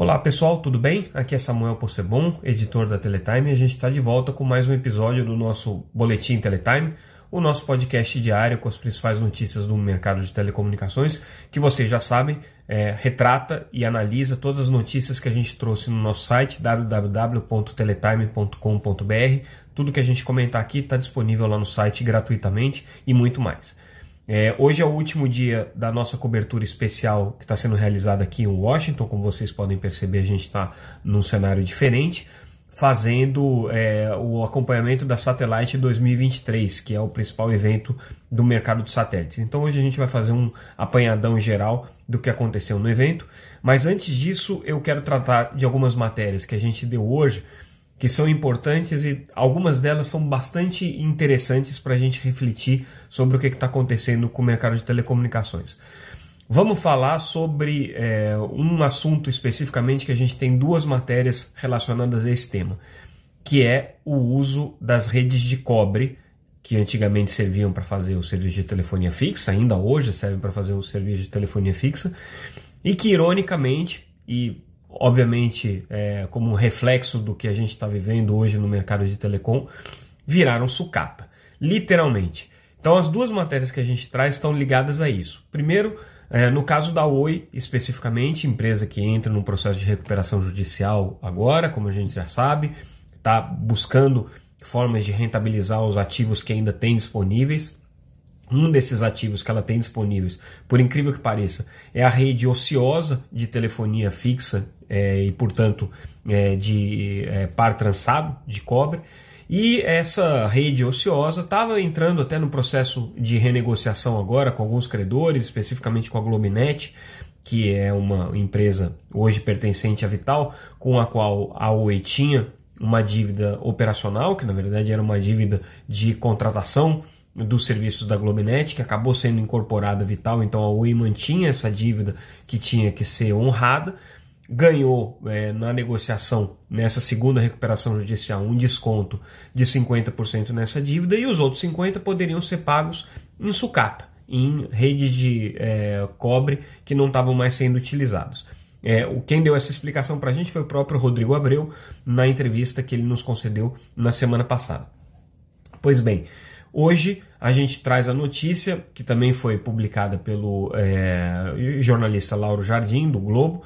Olá pessoal, tudo bem? Aqui é Samuel Possebon, editor da Teletime, e a gente está de volta com mais um episódio do nosso Boletim Teletime, o nosso podcast diário com as principais notícias do mercado de telecomunicações, que vocês já sabem, é, retrata e analisa todas as notícias que a gente trouxe no nosso site www.teletime.com.br. Tudo que a gente comentar aqui está disponível lá no site gratuitamente e muito mais. É, hoje é o último dia da nossa cobertura especial que está sendo realizada aqui em Washington. Como vocês podem perceber, a gente está num cenário diferente, fazendo é, o acompanhamento da Satellite 2023, que é o principal evento do mercado de satélites. Então hoje a gente vai fazer um apanhadão geral do que aconteceu no evento. Mas antes disso, eu quero tratar de algumas matérias que a gente deu hoje que são importantes e algumas delas são bastante interessantes para a gente refletir sobre o que está acontecendo com o mercado de telecomunicações. Vamos falar sobre é, um assunto especificamente que a gente tem duas matérias relacionadas a esse tema, que é o uso das redes de cobre, que antigamente serviam para fazer o serviço de telefonia fixa, ainda hoje servem para fazer o serviço de telefonia fixa, e que ironicamente, e obviamente, é, como um reflexo do que a gente está vivendo hoje no mercado de telecom, viraram sucata, literalmente. Então, as duas matérias que a gente traz estão ligadas a isso. Primeiro, é, no caso da Oi, especificamente, empresa que entra num processo de recuperação judicial agora, como a gente já sabe, está buscando formas de rentabilizar os ativos que ainda tem disponíveis. Um desses ativos que ela tem disponíveis, por incrível que pareça, é a rede ociosa de telefonia fixa é, e, portanto, é, de é, par trançado de cobre. E essa rede ociosa estava entrando até no processo de renegociação agora com alguns credores, especificamente com a Globinet, que é uma empresa hoje pertencente à Vital, com a qual a Oi tinha uma dívida operacional, que na verdade era uma dívida de contratação dos serviços da Globinet, que acabou sendo incorporada a Vital, então a Oi mantinha essa dívida que tinha que ser honrada, ganhou é, na negociação, nessa segunda recuperação judicial, um desconto de 50% nessa dívida e os outros 50% poderiam ser pagos em sucata, em redes de é, cobre que não estavam mais sendo utilizados. É, quem deu essa explicação para a gente foi o próprio Rodrigo Abreu na entrevista que ele nos concedeu na semana passada. Pois bem, Hoje a gente traz a notícia, que também foi publicada pelo é, jornalista Lauro Jardim, do Globo,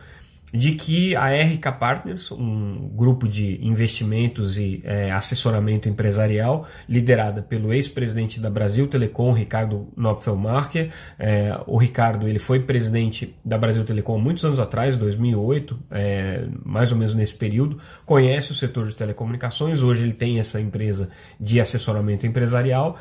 de que a RK Partners, um grupo de investimentos e é, assessoramento empresarial, liderada pelo ex-presidente da Brasil Telecom, Ricardo Knopfelmacher. É, o Ricardo ele foi presidente da Brasil Telecom muitos anos atrás, 2008, é, mais ou menos nesse período. Conhece o setor de telecomunicações, hoje ele tem essa empresa de assessoramento empresarial.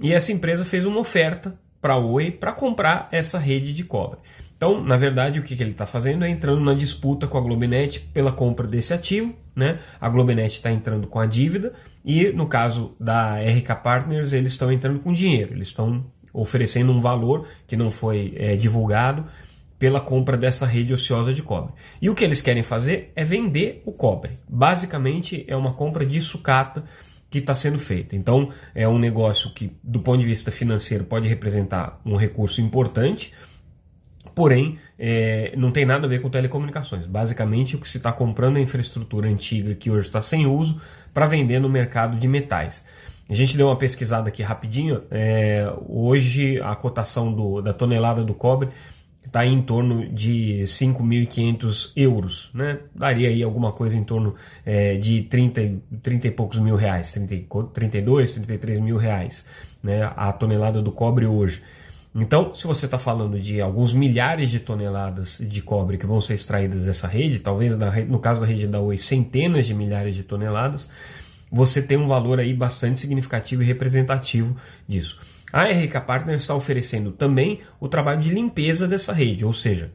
E essa empresa fez uma oferta para a Oi para comprar essa rede de cobre. Então, na verdade, o que, que ele está fazendo é entrando na disputa com a Globinet pela compra desse ativo. Né? A Globinet está entrando com a dívida e, no caso da RK Partners, eles estão entrando com dinheiro. Eles estão oferecendo um valor que não foi é, divulgado pela compra dessa rede ociosa de cobre. E o que eles querem fazer é vender o cobre. Basicamente, é uma compra de sucata que está sendo feita. Então, é um negócio que, do ponto de vista financeiro, pode representar um recurso importante porém é, não tem nada a ver com telecomunicações. Basicamente, o que se está comprando é infraestrutura antiga que hoje está sem uso para vender no mercado de metais. A gente deu uma pesquisada aqui rapidinho. É, hoje a cotação do, da tonelada do cobre está em torno de 5.500 euros, né? Daria aí alguma coisa em torno é, de 30, 30 e poucos mil reais, 30, 32, 33 mil reais, né? A tonelada do cobre hoje. Então, se você está falando de alguns milhares de toneladas de cobre que vão ser extraídas dessa rede, talvez no caso da rede da Oi, centenas de milhares de toneladas, você tem um valor aí bastante significativo e representativo disso. A RK Partners está oferecendo também o trabalho de limpeza dessa rede, ou seja,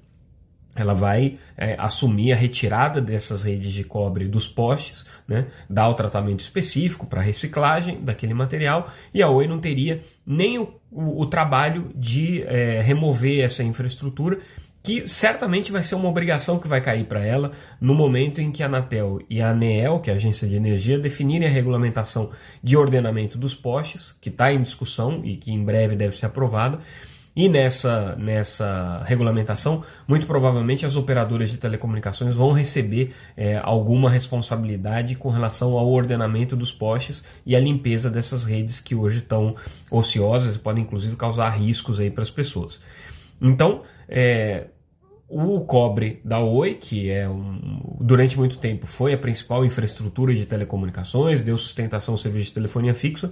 ela vai é, assumir a retirada dessas redes de cobre dos postes, né, dar o tratamento específico para reciclagem daquele material e a Oi não teria nem o, o, o trabalho de é, remover essa infraestrutura, que certamente vai ser uma obrigação que vai cair para ela no momento em que a Anatel e a ANEEL, que é a Agência de Energia, definirem a regulamentação de ordenamento dos postes, que está em discussão e que em breve deve ser aprovada E nessa, nessa regulamentação, muito provavelmente as operadoras de telecomunicações vão receber é, alguma responsabilidade com relação ao ordenamento dos postes e à limpeza dessas redes que hoje estão ociosas e podem inclusive causar riscos aí para as pessoas. Então, é, o cobre da Oi, que é um, durante muito tempo foi a principal infraestrutura de telecomunicações, deu sustentação ao serviço de telefonia fixa,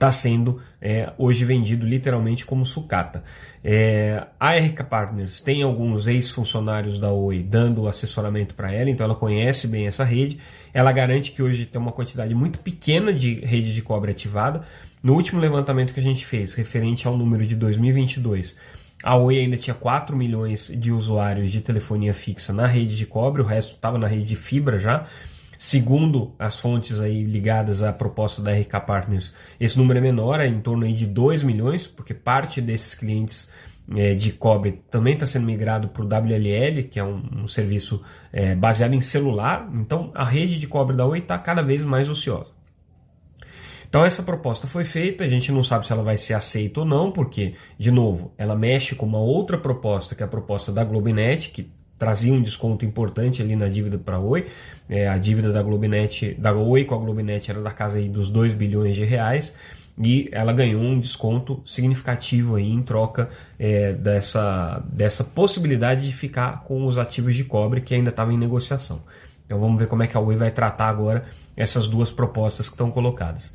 está sendo é, hoje vendido literalmente como sucata. É, a RK Partners tem alguns ex-funcionários da Oi dando assessoramento para ela, então ela conhece bem essa rede. Ela garante que hoje tem uma quantidade muito pequena de rede de cobre ativada. No último levantamento que a gente fez, referente ao número de 2022, a Oi ainda tinha 4 milhões de usuários de telefonia fixa na rede de cobre, o resto estava na rede de fibra já. Segundo as fontes aí ligadas à proposta da RK Partners, esse número é menor, é em torno aí de 2 milhões, porque parte desses clientes é, de cobre também está sendo migrado para o WLL, que é um, um serviço é, baseado em celular. Então a rede de cobre da Oi está cada vez mais ociosa. Então essa proposta foi feita, a gente não sabe se ela vai ser aceita ou não, porque, de novo, ela mexe com uma outra proposta, que é a proposta da Globinet, que trazia um desconto importante ali na dívida para a Oi. É, a dívida da Globinet, da Oi com a Globinet era da casa aí dos 2 bilhões de reais e ela ganhou um desconto significativo aí em troca é, dessa, dessa possibilidade de ficar com os ativos de cobre que ainda estavam em negociação. Então vamos ver como é que a Oi vai tratar agora essas duas propostas que estão colocadas.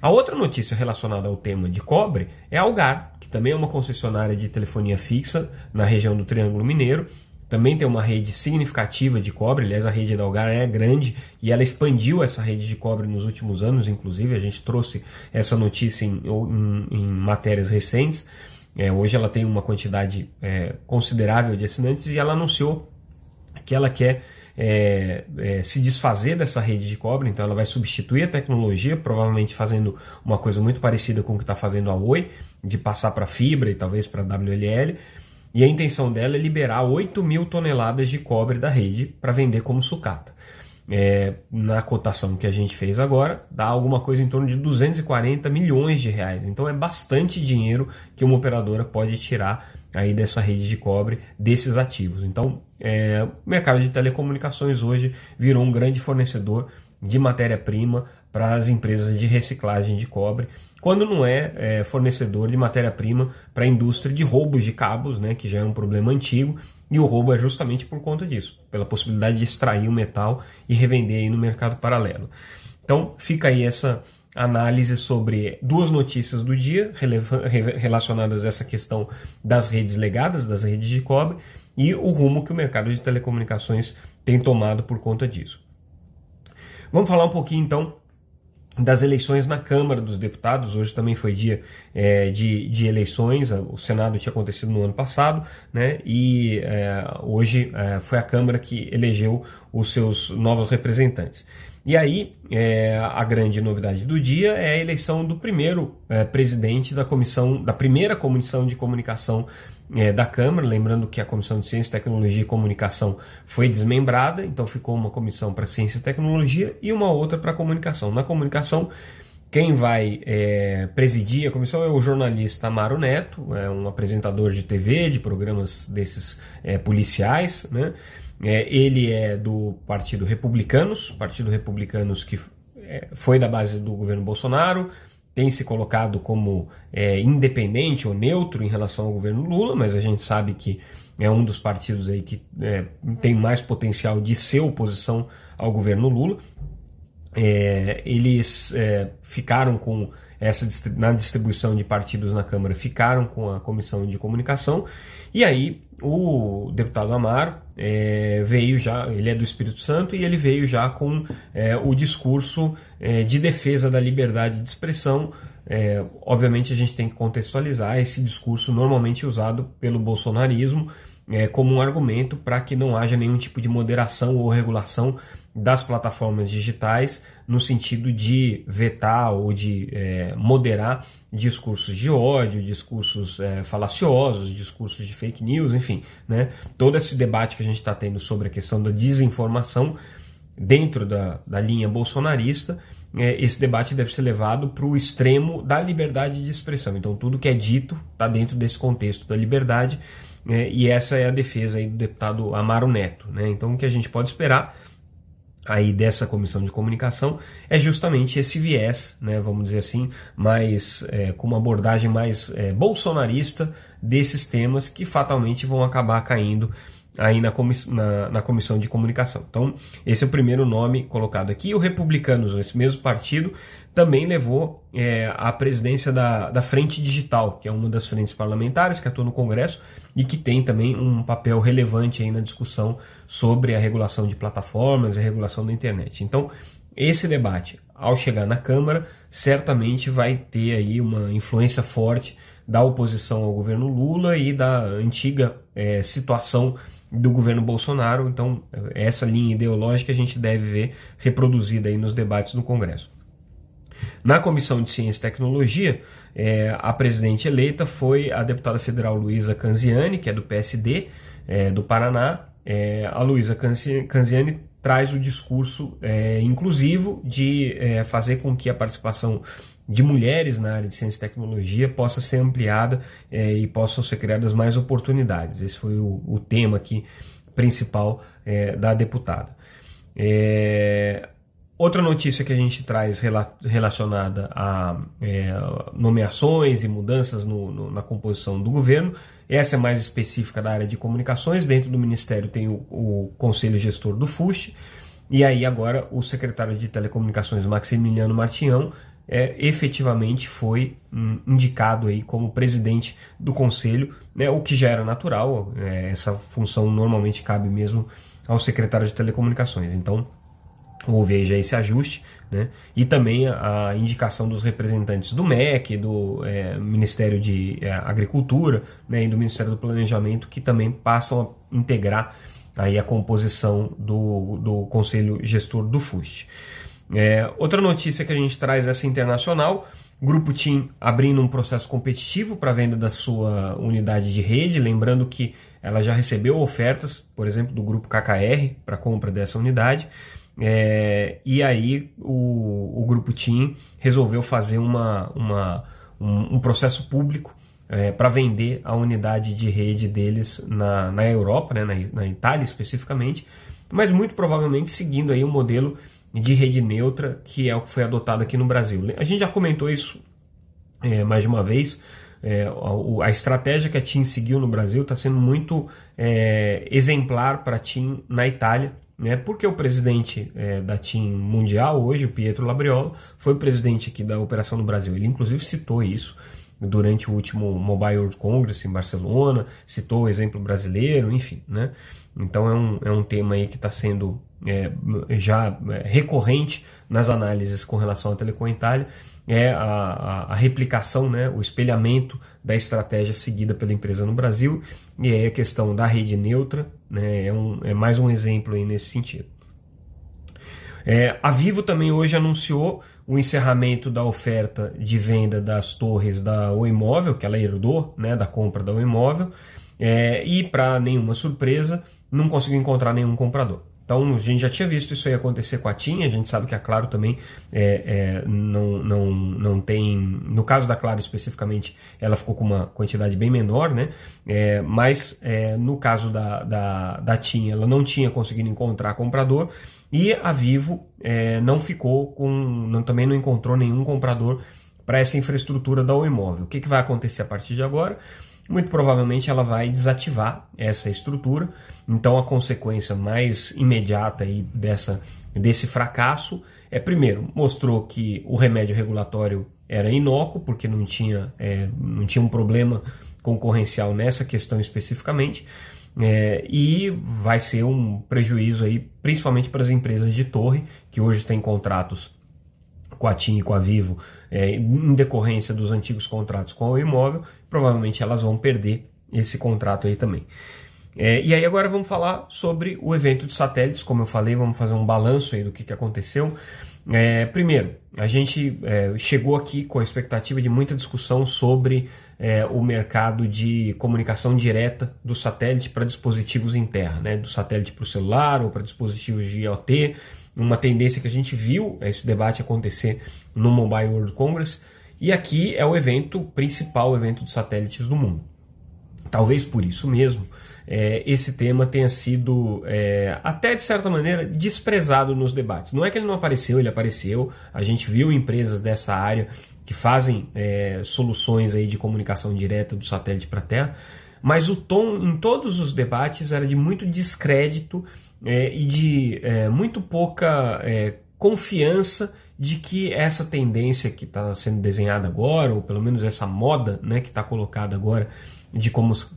A outra notícia relacionada ao tema de cobre é a Algar, que também é uma concessionária de telefonia fixa na região do Triângulo Mineiro também tem uma rede significativa de cobre, aliás, a rede da Algar é grande e ela expandiu essa rede de cobre nos últimos anos, inclusive, a gente trouxe essa notícia em, em, em matérias recentes. É, hoje ela tem uma quantidade é, considerável de assinantes e ela anunciou que ela quer é, é, se desfazer dessa rede de cobre, então ela vai substituir a tecnologia, provavelmente fazendo uma coisa muito parecida com o que está fazendo a Oi, de passar para fibra e talvez para WLL, e a intenção dela é liberar 8 mil toneladas de cobre da rede para vender como sucata. É, na cotação que a gente fez agora, dá alguma coisa em torno de 240 milhões de reais. Então é bastante dinheiro que uma operadora pode tirar aí dessa rede de cobre, desses ativos. Então, é, o mercado de telecomunicações hoje virou um grande fornecedor de matéria-prima para as empresas de reciclagem de cobre quando não é, é fornecedor de matéria-prima para a indústria de roubos de cabos, né, que já é um problema antigo, e o roubo é justamente por conta disso, pela possibilidade de extrair o metal e revender aí no mercado paralelo. Então fica aí essa análise sobre duas notícias do dia relacionadas a essa questão das redes legadas, das redes de cobre, e o rumo que o mercado de telecomunicações tem tomado por conta disso. Vamos falar um pouquinho então das eleições na Câmara dos Deputados. Hoje também foi dia é, de, de eleições, o Senado tinha acontecido no ano passado, né? E é, hoje é, foi a Câmara que elegeu os seus novos representantes. E aí, é, a grande novidade do dia é a eleição do primeiro é, presidente da comissão, da primeira comissão de comunicação é, da Câmara, lembrando que a Comissão de Ciência, Tecnologia e Comunicação foi desmembrada, então ficou uma comissão para Ciência e Tecnologia e uma outra para Comunicação. Na Comunicação, quem vai é, presidir a comissão é o jornalista Amaro Neto, é um apresentador de TV, de programas desses é, policiais, né? É, ele é do Partido Republicanos, Partido Republicanos que é, foi da base do governo Bolsonaro, tem se colocado como é, independente ou neutro em relação ao governo Lula, mas a gente sabe que é um dos partidos aí que é, tem mais potencial de ser oposição ao governo Lula. É, eles é, ficaram com essa na distribuição de partidos na Câmara, ficaram com a comissão de comunicação e aí o deputado Amaro é, veio já, ele é do Espírito Santo e ele veio já com é, o discurso é, de defesa da liberdade de expressão. É, obviamente a gente tem que contextualizar esse discurso normalmente usado pelo bolsonarismo é, como um argumento para que não haja nenhum tipo de moderação ou regulação das plataformas digitais no sentido de vetar ou de é, moderar discursos de ódio, discursos é, falaciosos, discursos de fake news, enfim, né? todo esse debate que a gente está tendo sobre a questão da desinformação dentro da, da linha bolsonarista é, esse debate deve ser levado para o extremo da liberdade de expressão. Então, tudo que é dito está dentro desse contexto da liberdade, é, e essa é a defesa aí do deputado Amaro Neto. Né? Então, o que a gente pode esperar aí dessa comissão de comunicação é justamente esse viés, né, vamos dizer assim, mais é, com uma abordagem mais é, bolsonarista desses temas que fatalmente vão acabar caindo aí na, comiss na, na, comissão de comunicação. Então, esse é o primeiro nome colocado aqui. O Republicanos, esse mesmo partido, também levou é, a presidência da, da Frente Digital, que é uma das frentes parlamentares que atua no Congresso e que tem também um papel relevante aí na discussão sobre a regulação de plataformas e a regulação da internet. Então, esse debate, ao chegar na Câmara, certamente vai ter aí uma influência forte da oposição ao governo Lula e da antiga é, situação do governo Bolsonaro. Então, essa linha ideológica a gente deve ver reproduzida aí nos debates do Congresso. Na Comissão de Ciência e Tecnologia, é, a presidente eleita foi a deputada federal Luísa Canziani, que é do PSD é, do Paraná. É, a Luísa Canziani traz o discurso é, inclusivo de é, fazer com que a participação de mulheres na área de ciência e tecnologia possa ser ampliada é, e possam ser criadas mais oportunidades. Esse foi o, o tema aqui principal da deputada. É, outra notícia que a gente traz rela relacionada a é, nomeações e mudanças no, no, na composição do governo, essa é mais específica da área de comunicações. Dentro do Ministério tem o, o Conselho Gestor do FUSH, e aí agora o secretário de Telecomunicações, Maximiliano Martião, é, efetivamente foi hum, indicado aí como presidente do conselho, né, o que já era natural, é, essa função normalmente cabe mesmo ao secretário de telecomunicações. Então, houve aí já esse ajuste, né, e também a, a indicação dos representantes do MEC, do é, Ministério de é, Agricultura né, e do Ministério do Planejamento, que também passam a integrar aí a composição do, do conselho gestor do FUST. É, outra notícia que a gente traz essa internacional, Grupo TIM abrindo um processo competitivo para venda da sua unidade de rede, lembrando que ela já recebeu ofertas, por exemplo, do Grupo KKR para compra dessa unidade. É, e aí o, o Grupo TIM resolveu fazer uma, uma um, um, processo público é, para vender a unidade de rede deles na, na Europa, né, na, na Itália especificamente, mas muito provavelmente seguindo aí um modelo de rede neutra, que é o que foi adotado aqui no Brasil. A gente já comentou isso é, mais de uma vez. É, a, a, estratégia que a TIM seguiu no Brasil está sendo muito é, exemplar para a TIM na Itália, né? porque o presidente é, da TIM mundial hoje, o Pietro Labriolo, foi o presidente aqui da operação no Brasil. Ele inclusive citou isso durante o último Mobile World Congress em Barcelona, citou o exemplo brasileiro, enfim, né? Então é um, é um tema aí que está sendo é, já é, recorrente nas análises com relação à Telecom Itália, é a, a, a, replicação, né, o espelhamento da estratégia seguida pela empresa no Brasil, e aí a questão da rede neutra né, é, um, é mais um exemplo aí nesse sentido. É, a Vivo também hoje anunciou o encerramento da oferta de venda das torres da O Imóvel, que ela herdou né, da compra da O Imóvel, é, e para nenhuma surpresa, não conseguiu encontrar nenhum comprador. Então a gente já tinha visto isso aí acontecer com a TIM, a gente sabe que a Claro também é, é, não, não, não tem. No caso da Claro especificamente, ela ficou com uma quantidade bem menor, né? É, mas é, no caso da, da, da TIM, ela não tinha conseguido encontrar comprador e a Vivo é, não ficou com. Não, também não encontrou nenhum comprador para essa infraestrutura da O Imóvel. O que, que vai acontecer a partir de agora? Muito provavelmente ela vai desativar essa estrutura. Então a consequência mais imediata aí dessa, desse fracasso é, primeiro, mostrou que o remédio regulatório era inócuo, porque não tinha, é, não tinha um problema concorrencial nessa questão especificamente. É, e vai ser um prejuízo aí, principalmente para as empresas de torre, que hoje têm contratos com a TIM e com a Vivo, é, em decorrência dos antigos contratos com o imóvel, provavelmente elas vão perder esse contrato aí também. É, e aí agora vamos falar sobre o evento de satélites, como eu falei, vamos fazer um balanço aí do que, que aconteceu. É, primeiro, a gente é, chegou aqui com a expectativa de muita discussão sobre é, o mercado de comunicação direta do satélite para dispositivos em terra, né? do satélite para o celular ou para dispositivos de IoT, uma tendência que a gente viu esse debate acontecer no Mobile World Congress, e aqui é o evento principal, o evento de satélites do mundo. Talvez por isso mesmo, é, esse tema tenha sido, é, até de certa maneira, desprezado nos debates. Não é que ele não apareceu, ele apareceu. A gente viu empresas dessa área que fazem é, soluções aí de comunicação direta do satélite para a Terra, mas o tom em todos os debates era de muito descrédito é, e de é, muito pouca é, confiança de que essa tendência que está sendo desenhada agora, ou pelo menos essa moda né, que está colocada agora, de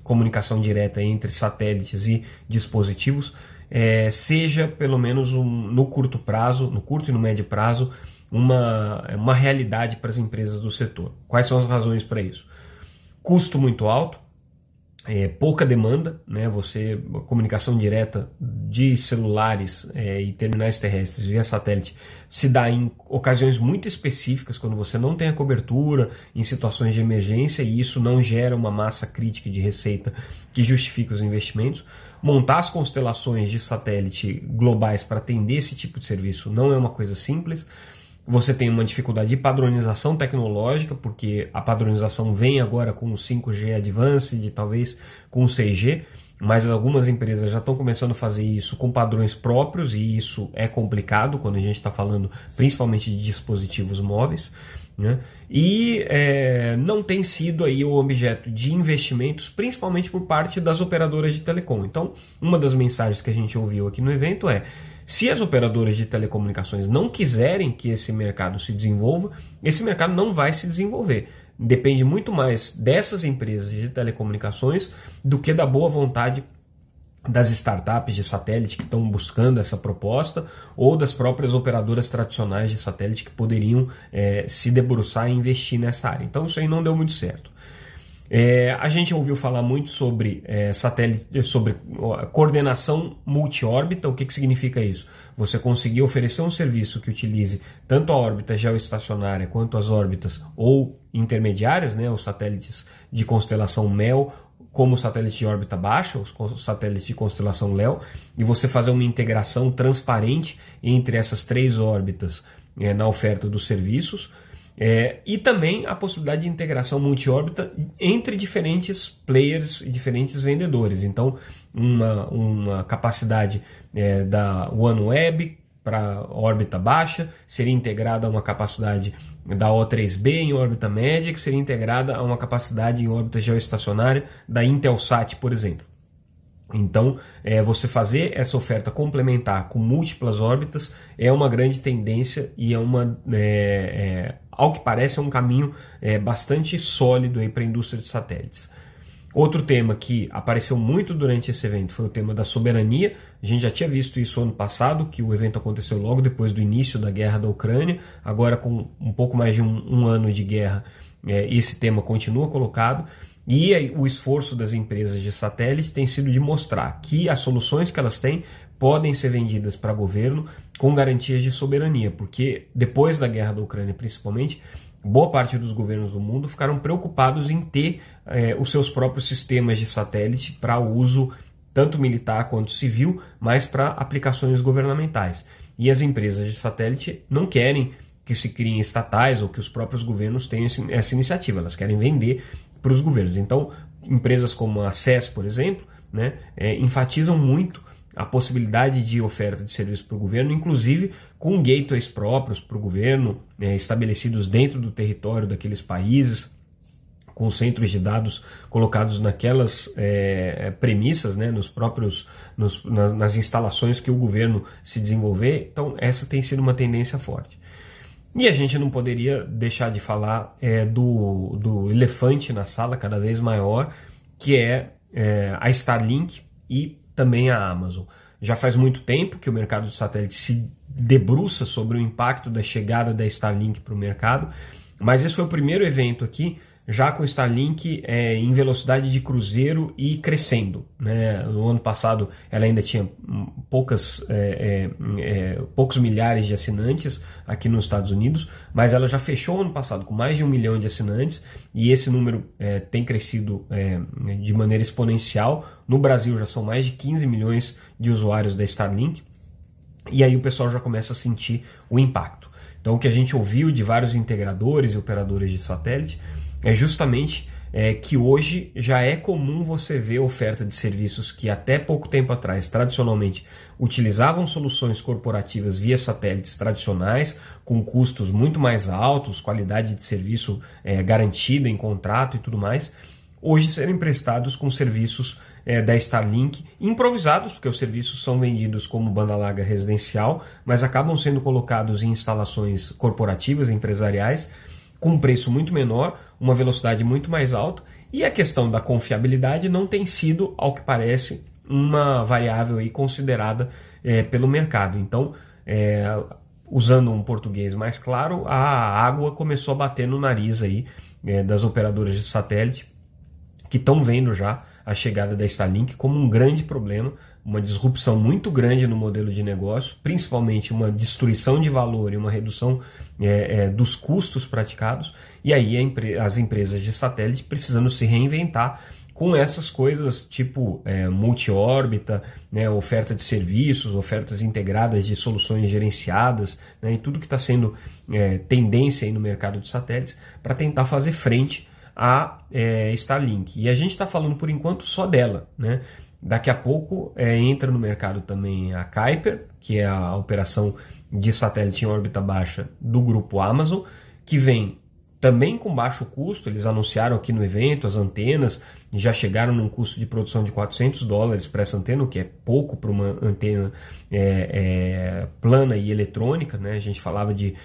comunicação direta entre satélites e dispositivos é, seja pelo menos um, no curto prazo, no curto e no médio prazo, uma, uma realidade para as empresas do setor. Quais são as razões para isso? Custo muito alto, é, pouca demanda, né? Você comunicação direta de celulares é, e terminais terrestres via satélite se dá em ocasiões muito específicas, quando você não tem a cobertura, em situações de emergência, e isso não gera uma massa crítica de receita que justifique os investimentos. Montar as constelações de satélite globais para atender esse tipo de serviço não é uma coisa simples. Você tem uma dificuldade de padronização tecnológica, porque a padronização vem agora com o 5G Advanced, talvez com o 6G mas algumas empresas já estão começando a fazer isso com padrões próprios e isso é complicado quando a gente está falando principalmente de dispositivos móveis. Né? E é, não tem sido aí o objeto de investimentos, principalmente por parte das operadoras de telecom. Então, uma das mensagens que a gente ouviu aqui no evento é: se as operadoras de telecomunicações não quiserem que esse mercado se desenvolva, esse mercado não vai se desenvolver depende muito mais dessas empresas de telecomunicações do que da boa vontade das startups de satélite que estão buscando essa proposta ou das próprias operadoras tradicionais de satélite que poderiam é, se debruçar e investir nessa área. Então isso aí não deu muito certo. É, a gente ouviu falar muito sobre é, satélite, sobre coordenação multiórbita. O que, que significa isso? Você conseguir oferecer um serviço que utilize tanto a órbita geoestacionária quanto as órbitas ou intermediárias, né, os satélites de constelação MEL, como o satélite de órbita baixa, os satélites de constelação LEO, e você fazer uma integração transparente entre essas três órbitas é, na oferta dos serviços. É, e também a possibilidade de integração multiórbita entre diferentes players e diferentes vendedores. Então, uma, uma capacidade é, da OneWeb para órbita baixa seria integrada a uma capacidade da O3B em órbita média, que seria integrada a uma capacidade em órbita geoestacionária da Intelsat, por exemplo. Então, é, você fazer essa oferta complementar com múltiplas órbitas é uma grande tendência e é uma, é, é, ao que parece, é um caminho é, bastante sólido para a indústria de satélites. Outro tema que apareceu muito durante esse evento foi o tema da soberania. A gente já tinha visto isso ano passado, que o evento aconteceu logo depois do início da guerra da Ucrânia. Agora, com um pouco mais de um, um ano de guerra, é, esse tema continua colocado. E o esforço das empresas de satélite tem sido de mostrar que as soluções que elas têm podem ser vendidas para governo com garantias de soberania, porque depois da guerra da Ucrânia, principalmente, boa parte dos governos do mundo ficaram preocupados em ter é, os seus próprios sistemas de satélite para uso tanto militar quanto civil, mas para aplicações governamentais. E as empresas de satélite não querem que se criem estatais ou que os próprios governos tenham essa iniciativa, elas querem vender para os governos. Então, empresas como a SES, por exemplo, né, é, enfatizam muito a possibilidade de oferta de serviço para o governo, inclusive com gateways próprios para o governo, é, estabelecidos dentro do território daqueles países, com centros de dados colocados naquelas é, premissas, né, nos próprios, nos, nas, nas instalações que o governo se desenvolver. Então, essa tem sido uma tendência forte. E a gente não poderia deixar de falar é, do, do elefante na sala, cada vez maior, que é, é a Starlink e também a Amazon. Já faz muito tempo que o mercado de satélite se debruça sobre o impacto da chegada da Starlink para o mercado, mas esse foi o primeiro evento aqui já com Starlink é, em velocidade de cruzeiro e crescendo. Né? No ano passado ela ainda tinha poucas, é, é, é, poucos milhares de assinantes aqui nos Estados Unidos, mas ela já fechou ano passado com mais de um milhão de assinantes e esse número é, tem crescido é, de maneira exponencial. No Brasil já são mais de 15 milhões de usuários da Starlink. e aí o pessoal já começa a sentir o impacto. Então, o que a gente ouviu de vários integradores e operadores de satélite é justamente é, que hoje já é comum você ver oferta de serviços que até pouco tempo atrás, tradicionalmente, utilizavam soluções corporativas via satélites tradicionais, com custos muito mais altos, qualidade de serviço é, garantida em contrato e tudo mais, hoje serem prestados com serviços é, da Starlink, improvisados, porque os serviços são vendidos como banda larga residencial, mas acabam sendo colocados em instalações corporativas, empresariais, com um preço muito menor, uma velocidade muito mais alta, e a questão da confiabilidade não tem sido, ao que parece, uma variável aí considerada é, pelo mercado. Então, é, usando um português mais claro, a água começou a bater no nariz aí é, das operadoras de satélite que estão vendo já a chegada da Starlink como um grande problema, uma disrupção muito grande no modelo de negócio, principalmente uma destruição de valor e uma redução é, é, dos custos praticados, e aí as empresas de satélite precisando se reinventar com essas coisas tipo é, multi-órbita, né, oferta de serviços, ofertas integradas de soluções gerenciadas, né, e tudo que está sendo é, tendência no mercado de satélites para tentar fazer frente a é, Starlink. E a gente está falando por enquanto só dela. Né? Daqui a pouco é, entra no mercado também a Kuiper, que é a operação de satélite em órbita baixa do grupo Amazon, que vem também com baixo custo. Eles anunciaram aqui no evento as antenas já chegaram num custo de produção de 400 dólares para essa antena, o que é pouco para uma antena é, é, plana e eletrônica. Né? A gente falava de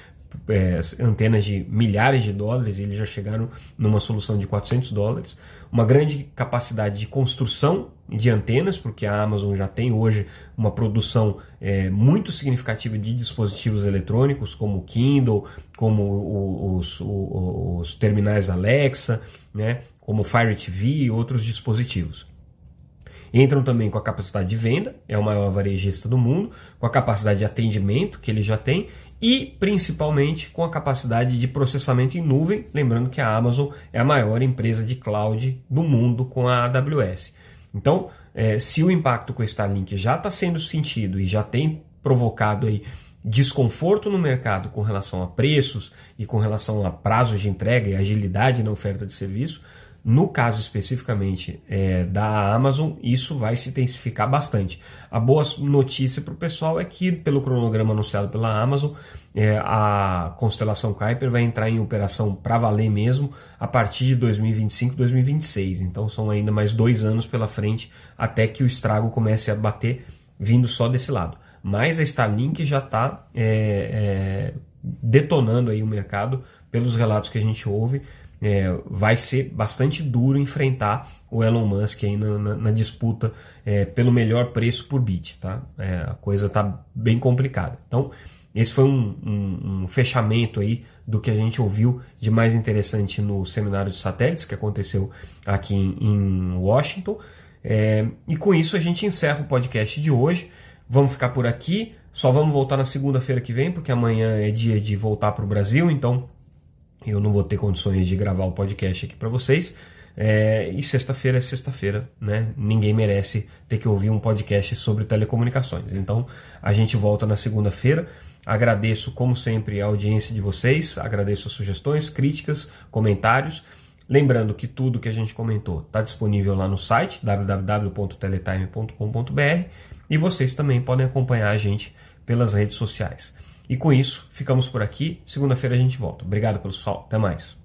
é, antenas de milhares de dólares e eles já chegaram numa solução de 400 dólares. Uma grande capacidade de construção de antenas, porque a Amazon já tem hoje uma produção é, muito significativa de dispositivos eletrônicos, como o Kindle, como os, os, os terminais Alexa, né, como o Fire TV e outros dispositivos. Entram também com a capacidade de venda, é o maior varejista do mundo, com a capacidade de atendimento que ele já tem e principalmente com a capacidade de processamento em nuvem, lembrando que a Amazon é a maior empresa de cloud do mundo com a AWS. Então, é, se o impacto com o Starlink já está sendo sentido e já tem provocado aí desconforto no mercado com relação a preços e com relação a prazos de entrega e agilidade na oferta de serviço, no caso especificamente é, da Amazon, isso vai se intensificar bastante. A boa notícia para o pessoal é que, pelo cronograma anunciado pela Amazon, é, a constelação Kuiper vai entrar em operação para valer mesmo a partir de 2025, 2026. Então são ainda mais dois anos pela frente até que o estrago comece a bater vindo só desse lado. Mas a Starlink já está é, é, detonando aí o mercado pelos relatos que a gente ouve é, vai ser bastante duro enfrentar o Elon Musk aí na, na, na disputa é, pelo melhor preço por bit, tá? É, a coisa está bem complicada. Então, esse foi um, um, um, fechamento aí do que a gente ouviu de mais interessante no seminário de satélites que aconteceu aqui em, em Washington. É, e com isso a gente encerra o podcast de hoje. Vamos ficar por aqui. Só vamos voltar na segunda-feira que vem, porque amanhã é dia de voltar para o Brasil, então eu não vou ter condições de gravar o podcast aqui para vocês. É, e sexta-feira é sexta-feira, né? Ninguém merece ter que ouvir um podcast sobre telecomunicações. Então a gente volta na segunda-feira. Agradeço, como sempre, a audiência de vocês, agradeço sugestões, críticas, comentários. Lembrando que tudo que a gente comentou está disponível lá no site www.teletime.com.br e vocês também podem acompanhar a gente pelas redes sociais. E com isso, ficamos por aqui. Segunda-feira a gente volta. Obrigado pelo sol. Até mais.